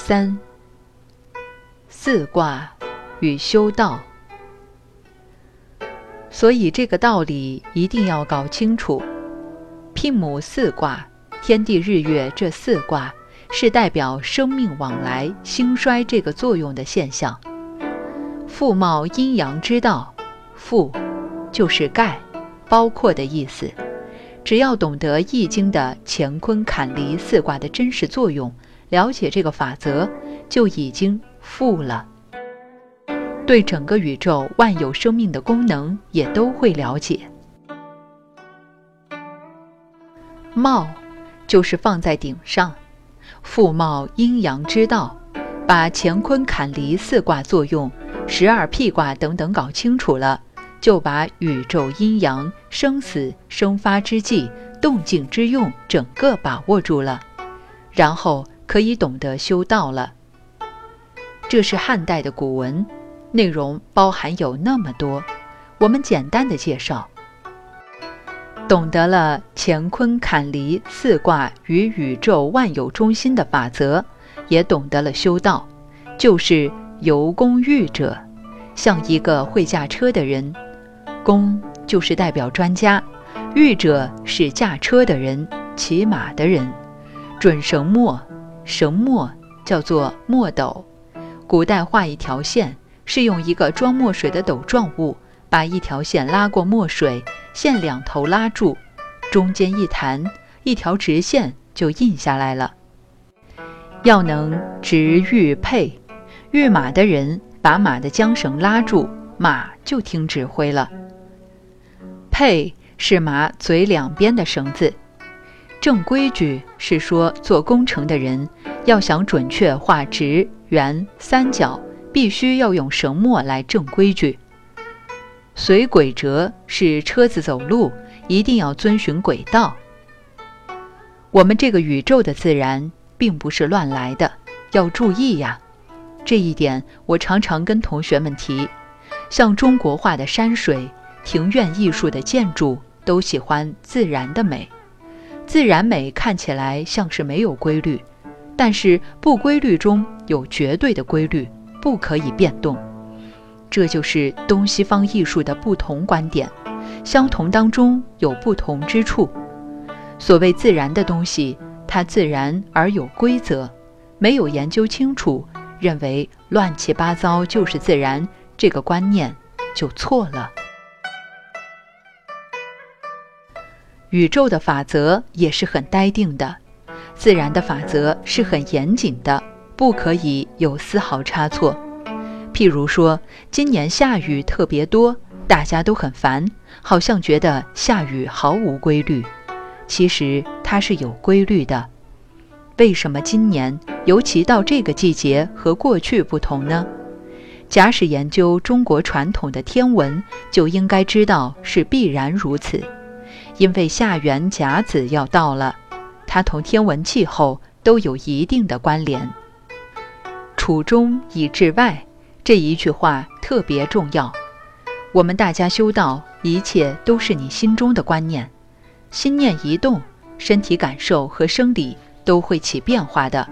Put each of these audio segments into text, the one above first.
三、四卦与修道，所以这个道理一定要搞清楚。聘母四卦，天地日月这四卦是代表生命往来、兴衰这个作用的现象。父茂阴阳之道，父就是盖、包括的意思。只要懂得《易经》的乾坤坎离四卦的真实作用。了解这个法则，就已经富了。对整个宇宙万有生命的功能也都会了解。茂，就是放在顶上，复茂阴阳之道，把乾坤坎离四卦作用、十二辟卦等等搞清楚了，就把宇宙阴阳、生死、生发之际、动静之用整个把握住了，然后。可以懂得修道了。这是汉代的古文，内容包含有那么多，我们简单的介绍。懂得了乾坤坎离四卦与宇宙万有中心的法则，也懂得了修道，就是由功御者，像一个会驾车的人，功就是代表专家，御者是驾车的人，骑马的人，准绳墨。绳墨叫做墨斗，古代画一条线是用一个装墨水的斗状物，把一条线拉过墨水，线两头拉住，中间一弹，一条直线就印下来了。要能执御配，御马的人把马的缰绳拉住，马就听指挥了。佩是马嘴两边的绳子。正规矩是说，做工程的人要想准确画直、圆、三角，必须要用绳墨来正规矩。随轨辙是车子走路一定要遵循轨道。我们这个宇宙的自然并不是乱来的，要注意呀。这一点我常常跟同学们提。像中国画的山水、庭院艺术的建筑，都喜欢自然的美。自然美看起来像是没有规律，但是不规律中有绝对的规律，不可以变动。这就是东西方艺术的不同观点，相同当中有不同之处。所谓自然的东西，它自然而有规则，没有研究清楚，认为乱七八糟就是自然，这个观念就错了。宇宙的法则也是很呆定的，自然的法则是很严谨的，不可以有丝毫差错。譬如说，今年下雨特别多，大家都很烦，好像觉得下雨毫无规律。其实它是有规律的。为什么今年尤其到这个季节和过去不同呢？假使研究中国传统的天文，就应该知道是必然如此。因为下元甲子要到了，它同天文气候都有一定的关联。处中以至外这一句话特别重要。我们大家修道，一切都是你心中的观念，心念一动，身体感受和生理都会起变化的。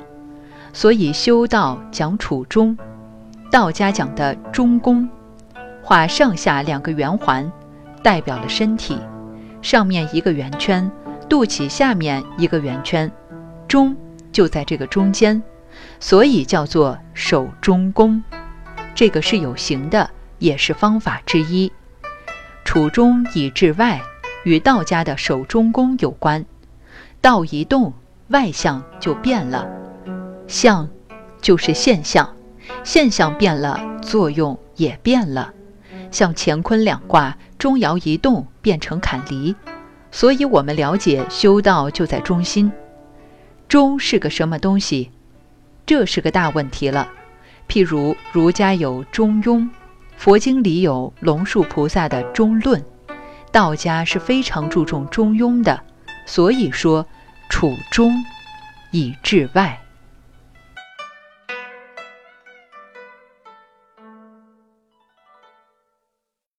所以修道讲处中，道家讲的中宫，画上下两个圆环，代表了身体。上面一个圆圈，肚脐下面一个圆圈，中就在这个中间，所以叫做手中宫。这个是有形的，也是方法之一。处中以至外，与道家的手中宫有关。道一动，外象就变了。象就是现象，现象变了，作用也变了。像乾坤两卦。中爻一动变成坎离，所以我们了解修道就在中心。中是个什么东西？这是个大问题了。譬如儒家有《中庸》，佛经里有龙树菩萨的《中论》，道家是非常注重中庸的。所以说，处中以治外。